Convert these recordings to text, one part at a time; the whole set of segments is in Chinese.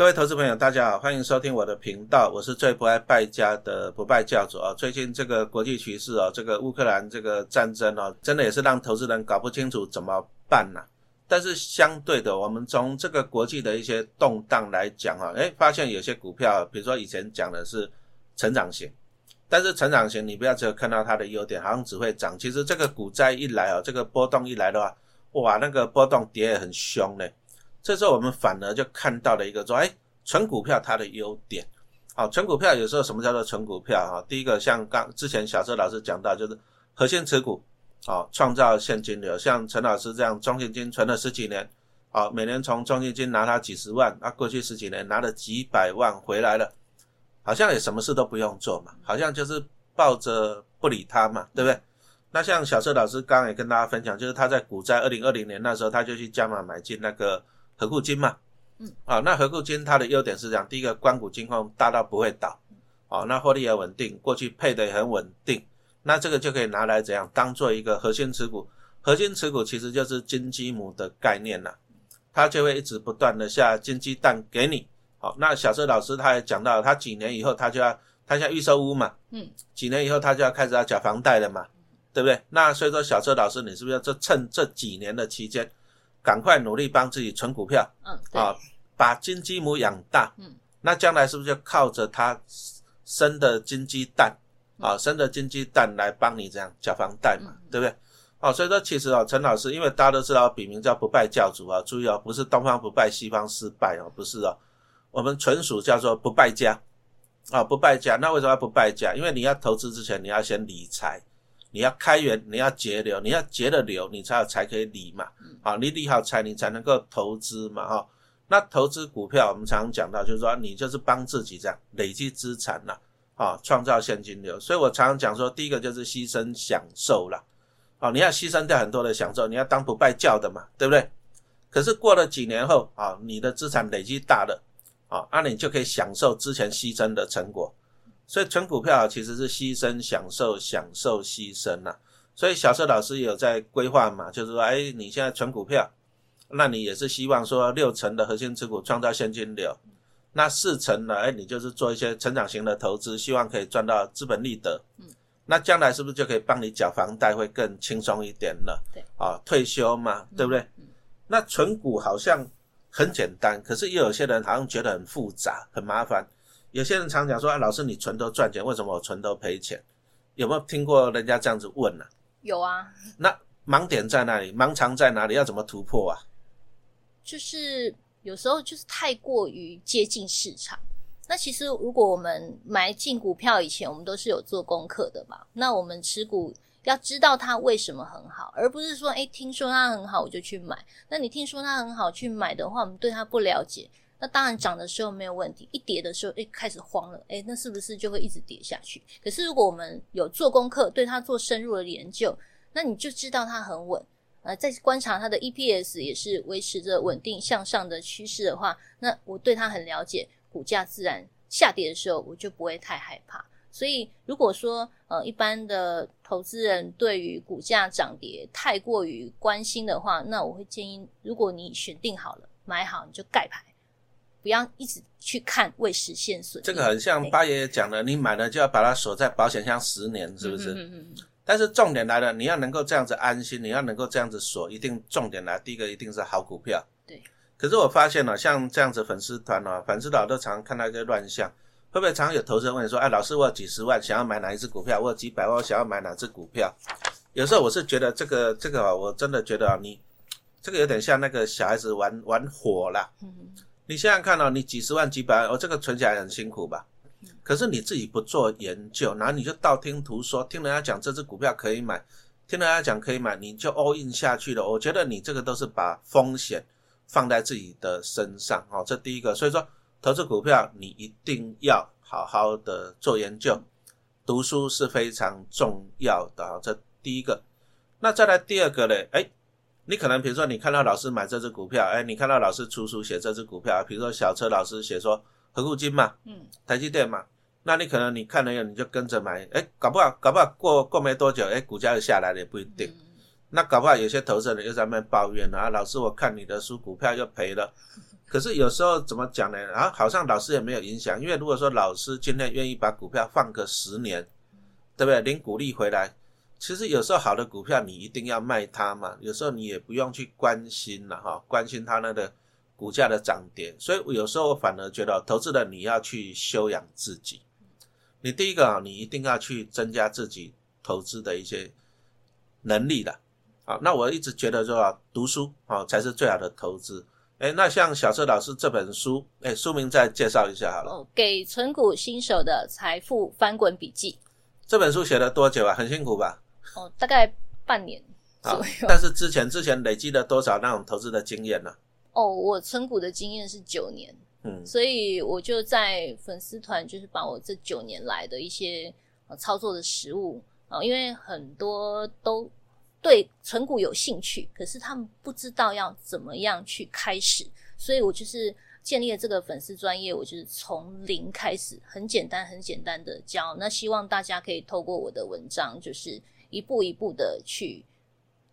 各位投资朋友，大家好，欢迎收听我的频道，我是最不爱败家的不败教主啊。最近这个国际局势啊，这个乌克兰这个战争啊，真的也是让投资人搞不清楚怎么办呐。但是相对的，我们从这个国际的一些动荡来讲啊，哎，发现有些股票，比如说以前讲的是成长型，但是成长型你不要只有看到它的优点，好像只会涨。其实这个股灾一来啊，这个波动一来的话，哇，那个波动跌也很凶嘞。这时候我们反而就看到了一个说，哎，纯股票它的优点，好，纯股票有时候什么叫做纯股票哈？第一个像刚之前小车老师讲到，就是核心持股，好，创造现金流。像陈老师这样中信金存了十几年，啊，每年从中信金拿他几十万，啊，过去十几年拿了几百万回来了，好像也什么事都不用做嘛，好像就是抱着不理他嘛，对不对？那像小车老师刚刚也跟大家分享，就是他在股灾二零二零年那时候，他就去加码买进那个。合固金嘛，嗯，啊，那合固金它的优点是这样，第一个关谷金控大到不会倒，哦，那获利也稳定，过去配的也很稳定，那这个就可以拿来怎样当做一个核心持股，核心持股其实就是金鸡母的概念呐，它就会一直不断的下金鸡蛋给你，好，那小车老师他也讲到，他几年以后他就要他像预售屋嘛，嗯，几年以后他就要开始要缴房贷了嘛，对不对？那所以说小车老师你是不是要这趁这几年的期间？赶快努力帮自己存股票，嗯，啊，把金鸡母养大，嗯，那将来是不是就靠着它生的金鸡蛋，啊，生的金鸡蛋来帮你这样缴房贷嘛，对不对？哦，所以说其实哦，陈老师，因为大家都知道笔名叫不败教主啊，注意哦，不是东方不败西方失败哦，不是哦，我们纯属叫做不败家，啊，不败家，那为什么要不败家？因为你要投资之前，你要先理财。你要开源，你要节流，你要节了流，你才有才可以理嘛。好，你理好财，你才能够投资嘛。哈，那投资股票，我们常常讲到，就是说你就是帮自己这样累积资产了，啊，创造现金流。所以我常常讲说，第一个就是牺牲享受了，啊，你要牺牲掉很多的享受，你要当不败教的嘛，对不对？可是过了几年后，啊，你的资产累积大了，啊，那你就可以享受之前牺牲的成果。所以存股票其实是牺牲享受，享受牺牲呐。所以小车老师有在规划嘛，就是说，哎，你现在存股票，那你也是希望说六成的核心持股创造现金流，那四成呢，哎，你就是做一些成长型的投资，希望可以赚到资本利得。嗯，那将来是不是就可以帮你缴房贷会更轻松一点了？对，啊，退休嘛，对不对？那存股好像很简单，可是又有些人好像觉得很复杂，很麻烦。有些人常讲说：“啊，老师，你存都赚钱，为什么我存都赔钱？”有没有听过人家这样子问呢？有啊。那盲点在哪里？盲肠在哪里？要怎么突破啊？就是有时候就是太过于接近市场。那其实如果我们买进股票以前，我们都是有做功课的嘛。那我们持股要知道它为什么很好，而不是说：“哎，听说它很好，我就去买。”那你听说它很好去买的话，我们对它不了解。那当然涨的时候没有问题，一跌的时候，哎，开始慌了，哎，那是不是就会一直跌下去？可是如果我们有做功课，对它做深入的研究，那你就知道它很稳，呃，在观察它的 EPS 也是维持着稳定向上的趋势的话，那我对它很了解，股价自然下跌的时候我就不会太害怕。所以如果说呃一般的投资人对于股价涨跌太过于关心的话，那我会建议，如果你选定好了买好，你就盖牌。不要一直去看未实现损。这个很像八爷爷讲的，你买了就要把它锁在保险箱十年，是不是？嗯嗯嗯。但是重点来了，你要能够这样子安心，你要能够这样子锁，一定重点来，第一个一定是好股票。对。可是我发现了，像这样子粉丝团哦，粉丝老都常看到一些乱象，会不会常常有投资人问说：“哎，老师，我有几十万想要买哪一只股票？我有几百万想要买哪只股票？”有时候我是觉得这个这个啊，我真的觉得啊，你这个有点像那个小孩子玩玩火了。嗯。你想想看到你几十万、几百万，我这个存起来很辛苦吧？可是你自己不做研究，然后你就道听途说，听人家讲这只股票可以买，听人家讲可以买，你就 all in 下去了。我觉得你这个都是把风险放在自己的身上，哦，这第一个。所以说，投资股票你一定要好好的做研究，读书是非常重要的。这第一个。那再来第二个嘞？哎。你可能比如说你看到老师买这只股票，哎，你看到老师出书写这只股票，比如说小车老师写说合股金嘛，嗯，台积电嘛，那你可能你看了以后你就跟着买，哎，搞不好搞不好过过没多久，哎，股价又下来了也不一定。那搞不好有些投资人又在那边抱怨啊，老师我看你的书股票又赔了，可是有时候怎么讲呢？啊好像老师也没有影响，因为如果说老师今天愿意把股票放个十年，对不对？领股利回来，其实有时候好的股票你一定要卖它嘛。有时候你也不用去关心了哈，关心它那个股价的涨跌。所以有时候我反而觉得，投资人你要去修养自己。你第一个啊，你一定要去增加自己投资的一些能力的。好，那我一直觉得说读书啊才是最好的投资。哎，那像小车老师这本书，哎，书名再介绍一下好了。哦，给存股新手的财富翻滚笔记。这本书写了多久啊？很辛苦吧？哦，大概半年左右。但是之前之前累积了多少那种投资的经验呢？哦，我存股的经验是九年。嗯，所以我就在粉丝团，就是把我这九年来的一些操作的实物啊，因为很多都。对存股有兴趣，可是他们不知道要怎么样去开始，所以我就是建立了这个粉丝专业，我就是从零开始，很简单、很简单的教。那希望大家可以透过我的文章，就是一步一步的去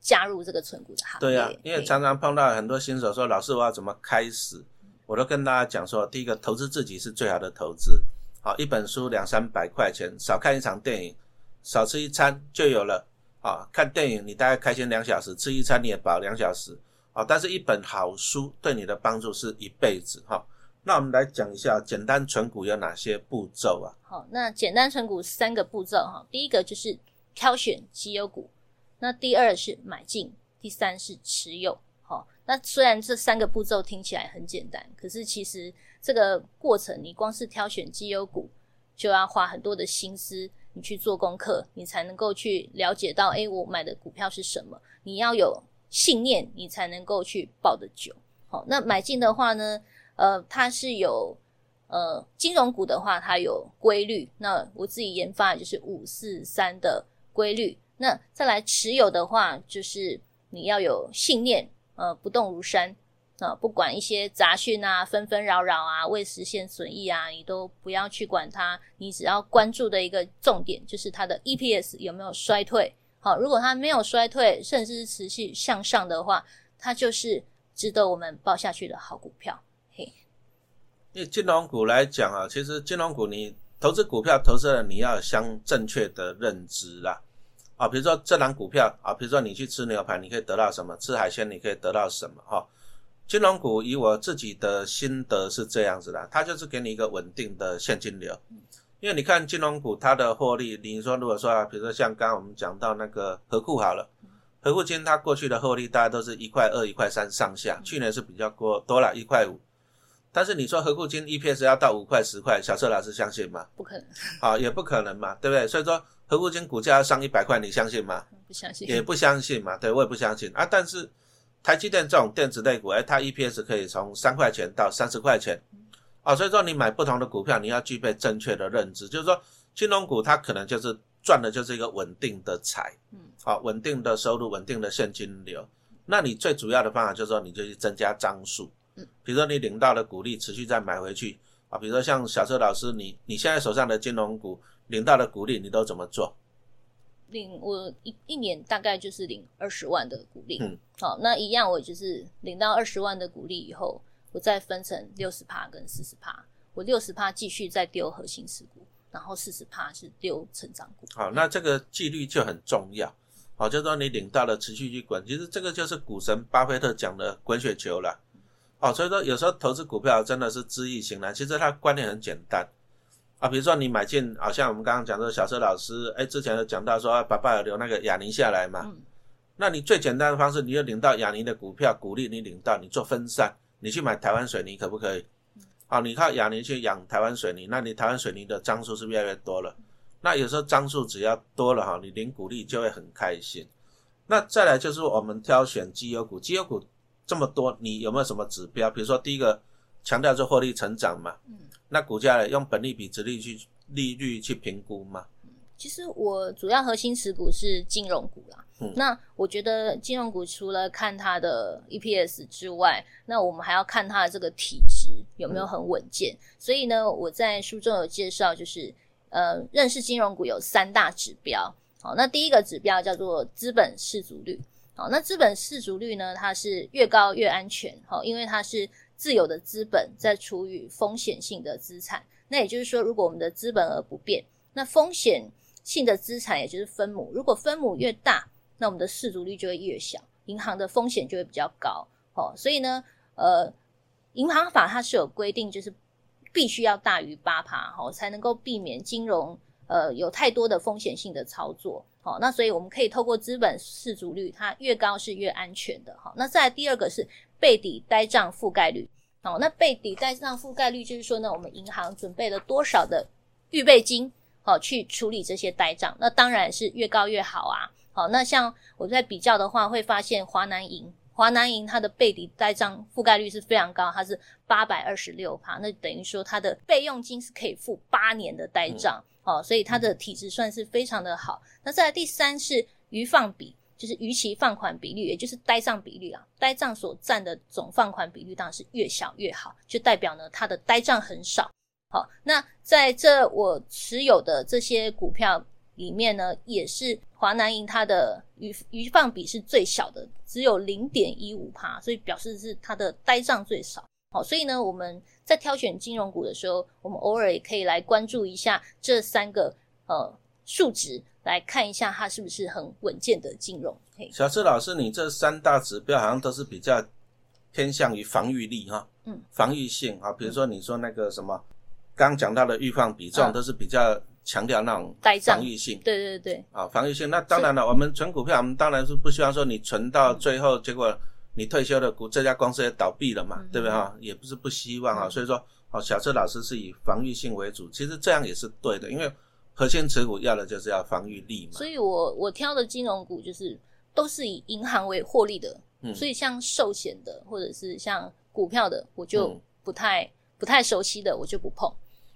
加入这个存股的行列。对啊，因为常常碰到很多新手说：“老师，我要怎么开始？”我都跟大家讲说：第一个，投资自己是最好的投资。好，一本书两三百块钱，少看一场电影，少吃一餐就有了。啊，看电影你大概开心两小时，吃一餐你也饱两小时啊。但是，一本好书对你的帮助是一辈子哈。那我们来讲一下简单存股有哪些步骤啊？好，那简单存股三个步骤哈。第一个就是挑选绩优股，那第二是买进，第三是持有。好，那虽然这三个步骤听起来很简单，可是其实这个过程你光是挑选绩优股就要花很多的心思。你去做功课，你才能够去了解到，哎，我买的股票是什么？你要有信念，你才能够去抱得久。好，那买进的话呢，呃，它是有呃金融股的话，它有规律。那我自己研发的就是五四三的规律。那再来持有的话，就是你要有信念，呃，不动如山。啊，不管一些杂讯啊、纷纷扰扰啊、未实现损益啊，你都不要去管它。你只要关注的一个重点就是它的 EPS 有没有衰退。好，如果它没有衰退，甚至是持续向上的话，它就是值得我们报下去的好股票。嘿，因为金融股来讲啊，其实金融股你投资股票，投资人你要相正确的认知啦。啊，比如说这档股票啊，比如说你去吃牛排，你可以得到什么？吃海鲜你可以得到什么？哈。金融股以我自己的心得是这样子的，它就是给你一个稳定的现金流。因为你看金融股它的获利，你说如果说啊，比如说像刚刚我们讲到那个和库好了，和库金它过去的获利大概都是一块二、一块三上下，去年是比较多多了一块五。但是你说和库金 EPS 要到五块十块，小车老师相信吗？不可能，好也不可能嘛，对不对？所以说和库金股价要上一百块，你相信吗？不相信，也不相信嘛，对我也不相信啊，但是。台积电这种电子类股，哎，它 EPS 可以从三块钱到三十块钱，啊，所以说你买不同的股票，你要具备正确的认知，就是说金融股它可能就是赚的就是一个稳定的财，嗯，好，稳定的收入，稳定的现金流。那你最主要的方法就是说，你就去增加张数，嗯，比如说你领到的股利持续再买回去，啊，比如说像小车老师，你你现在手上的金融股领到的股利，你都怎么做？领我一一年大概就是领二十万的股利，嗯，好，那一样我就是领到二十万的股利以后，我再分成六十趴跟四十趴，我六十趴继续再丢核心持股，然后四十趴是丢成长股。好，那这个纪律就很重要，好，就说你领到了持续去滚，其实这个就是股神巴菲特讲的滚雪球了，哦，所以说有时候投资股票真的是知易行难，其实它观念很简单。啊，比如说你买进，好像我们刚刚讲的小车老师，哎，之前有讲到说，爸爸有留那个亚尼下来嘛，那你最简单的方式，你就领到亚尼的股票，鼓励你领到，你做分散，你去买台湾水泥可不可以？好，你靠亚尼去养台湾水泥，那你台湾水泥的张数是越来越多了，那有时候张数只要多了哈，你领股利就会很开心。那再来就是我们挑选绩优股，绩优股这么多，你有没有什么指标？比如说第一个强调是获利成长嘛。那股价呢？用本利比、值利去利率去评估嘛？其实我主要核心持股是金融股啦。嗯，那我觉得金融股除了看它的 EPS 之外，那我们还要看它的这个体质有没有很稳健。所以呢，我在书中有介绍，就是呃，认识金融股有三大指标。好，那第一个指标叫做资本市足率。好，那资本市足率呢，它是越高越安全。好，因为它是自有的资本在处于风险性的资产。那也就是说，如果我们的资本额不变，那风险性的资产也就是分母，如果分母越大，那我们的市足率就会越小，银行的风险就会比较高。哦，所以呢，呃，银行法它是有规定，就是必须要大于八趴，哈，才能够避免金融呃有太多的风险性的操作。好，那所以我们可以透过资本市足率，它越高是越安全的。好，那再来第二个是背抵呆账覆盖率。好，那背抵呆账覆盖率就是说呢，我们银行准备了多少的预备金，好去处理这些呆账，那当然是越高越好啊。好，那像我在比较的话，会发现华南银。华南银它的背抵呆账覆盖率是非常高，它是八百二十六趴，那等于说它的备用金是可以付八年的呆账，哦，所以它的体质算是非常的好。那再来第三是余放比，就是逾期放款比率，也就是呆账比率啊，呆账所占的总放款比率当然是越小越好，就代表呢它的呆账很少。好，那在这我持有的这些股票。里面呢，也是华南银它的余余放比是最小的，只有零点一五帕，所以表示是它的呆账最少。好，所以呢，我们在挑选金融股的时候，我们偶尔也可以来关注一下这三个呃数值，来看一下它是不是很稳健的金融。小智老师，你这三大指标好像都是比较偏向于防御力哈，嗯，防御性啊，比如说你说那个什么，刚讲到的预放比，这种都是比较。强调那种防御性，对对对，啊，防御性。那当然了，我们存股票，我们当然是不希望说你存到最后，结果你退休的股这家公司也倒闭了嘛，对不对哈？也不是不希望啊。所以说，哦，小车老师是以防御性为主，其实这样也是对的，因为核心持股要的就是要防御力嘛。所以我我挑的金融股就是都是以银行为获利的，所以像寿险的或者是像股票的，我就不太不太熟悉的，我就不碰。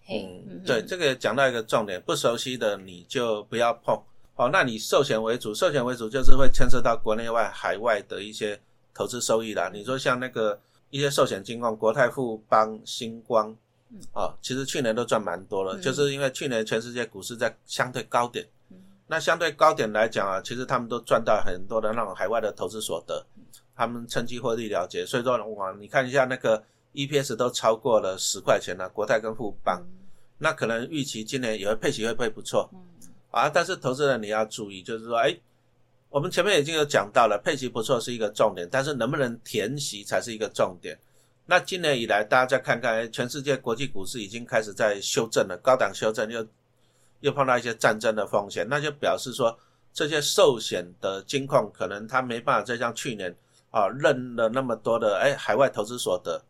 嗯，对，这个讲到一个重点，不熟悉的你就不要碰。哦，那你寿险为主，寿险为主就是会牵涉到国内外海外的一些投资收益啦。你说像那个一些寿险金控，国泰富邦、星光，哦，其实去年都赚蛮多了，就是因为去年全世界股市在相对高点，那相对高点来讲啊，其实他们都赚到很多的那种海外的投资所得，他们趁机获利了结。所以说，哇，你看一下那个 EPS 都超过了十块钱了，国泰跟富邦。那可能预期今年也会配息会不会不错？嗯，啊，但是投资人你要注意，就是说，哎，我们前面已经有讲到了，配息不错是一个重点，但是能不能填息才是一个重点。那今年以来，大家再看看，全世界国际股市已经开始在修正了，高档修正，又又碰到一些战争的风险，那就表示说，这些寿险的金控可能它没办法再像去年啊认了那么多的哎海外投资所得。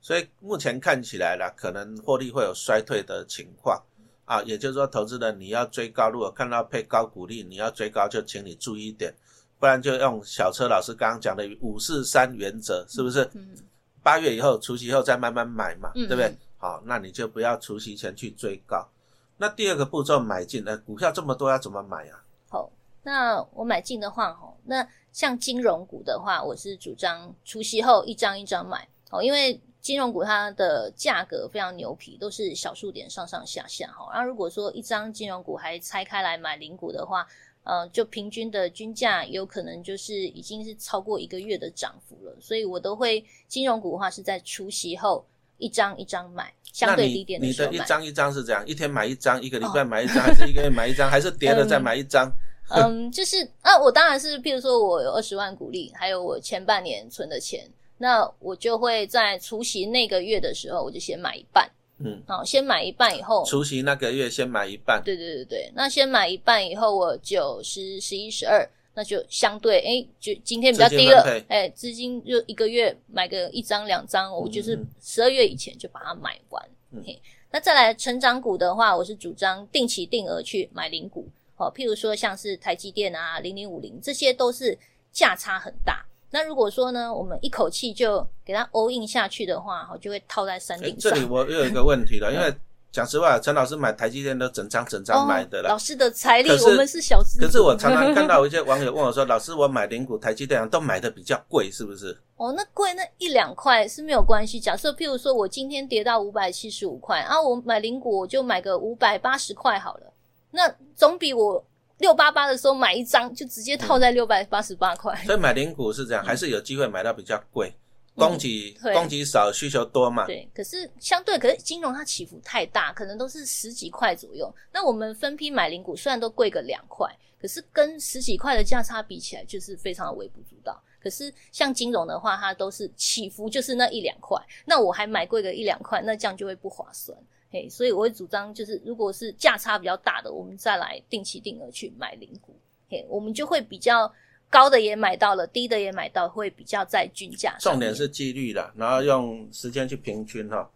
所以目前看起来啦，可能获利会有衰退的情况啊，也就是说，投资人你要追高，如果看到配高股利，你要追高就请你注意一点，不然就用小车老师刚刚讲的五四三原则，是不是？嗯。八月以后除夕后再慢慢买嘛，对不对？好，那你就不要除夕前去追高。那第二个步骤买进，呃，股票这么多要怎么买啊？好，那我买进的话，哈，那像金融股的话，我是主张除夕后一张一张买，哦，因为。金融股它的价格非常牛皮，都是小数点上上下下哈。然后如果说一张金融股还拆开来买零股的话，呃，就平均的均价有可能就是已经是超过一个月的涨幅了。所以我都会金融股的话是在除夕后一张一张买，相对低点的时候买。你的一张一张是这样，一天买一张，一个礼拜买一张，还是一个月买一张，还是跌了再买一张？嗯，就是啊，我当然是，譬如说我有二十万股利，还有我前半年存的钱。那我就会在除夕那个月的时候，我就先买一半，嗯，好，先买一半以后，除夕那个月先买一半，对对对对，那先买一半以后，我九十、十一、十二，那就相对，哎，就今天比较低了，哎，资金就一个月买个一张两张，我就是十二月以前就把它买完。嘿，那再来成长股的话，我是主张定期定额去买零股，哦，譬如说像是台积电啊、零零五零，这些都是价差很大。那如果说呢，我们一口气就给它 all in 下去的话，哈，就会套在山顶上。这里我又有一个问题了，因为讲实话，陈老师买台积电都整张整张买的了。老师的财力，我们是小资。可是我常常看到一些网友问我说：“ 老师，我买零股台积电都买的比较贵，是不是？”哦，那贵那一两块是没有关系。假设譬如说我今天跌到五百七十五块，啊，我买零股我就买个五百八十块好了，那总比我。六八八的时候买一张，就直接套在六百八十八块。所以买零股是这样，还是有机会买到比较贵，供给供给少，需求多嘛。对，可是相对，可是金融它起伏太大，可能都是十几块左右。那我们分批买零股，虽然都贵个两块，可是跟十几块的价差比起来，就是非常的微不足道。可是像金融的话，它都是起伏就是那一两块，那我还买贵个一两块，那这样就会不划算。嘿，所以我会主张，就是如果是价差比较大的，我们再来定期定额去买零股，嘿，我们就会比较高的也买到了，低的也买到，会比较在均价。重点是纪律啦，然后用时间去平均哈。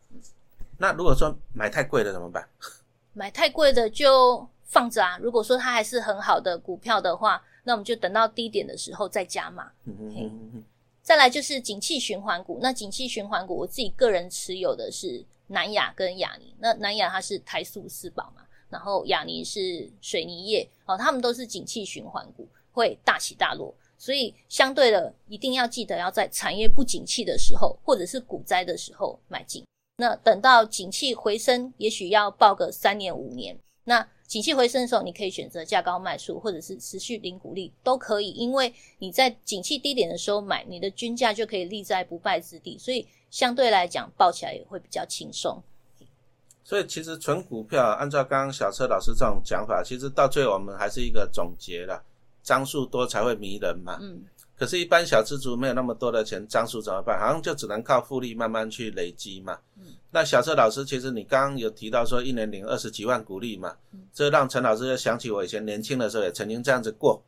那如果说买太贵了怎么办？买太贵的就放着啊。如果说它还是很好的股票的话，那我们就等到低点的时候再加码。嗯哼哼哼再来就是景气循环股，那景气循环股我自己个人持有的是南亚跟亚尼。那南亚它是台塑四宝嘛，然后亚尼是水泥业哦，他们都是景气循环股，会大起大落。所以相对的，一定要记得要在产业不景气的时候，或者是股灾的时候买进。那等到景气回升，也许要报个三年五年。那景气回升的时候，你可以选择价高卖出，或者是持续零股利都可以，因为你在景气低点的时候买，你的均价就可以立在不败之地，所以相对来讲抱起来也会比较轻松。所以其实纯股票，按照刚刚小车老师这种讲法，其实到最后我们还是一个总结了，张数多才会迷人嘛。嗯，可是，一般小资族没有那么多的钱，张数怎么办？好像就只能靠复利慢慢去累积嘛。嗯那小车老师，其实你刚刚有提到说一年领二十几万股利嘛，嗯这让陈老师就想起我以前年轻的时候也曾经这样子过。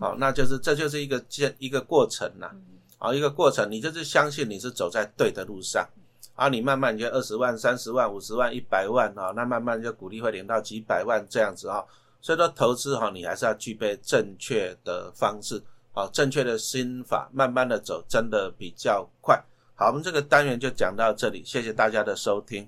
好、那就是这就是一个阶一个过程啦。嗯好、一个过程，你就是相信你是走在对的路上，啊，你慢慢你就二十万、三十万、五十万、一百万啊、那慢慢就股利会领到几百万这样子啊、所以说投资哈、你还是要具备正确的方式，好、正确的心法，慢慢的走，真的比较快。好，我们这个单元就讲到这里，谢谢大家的收听。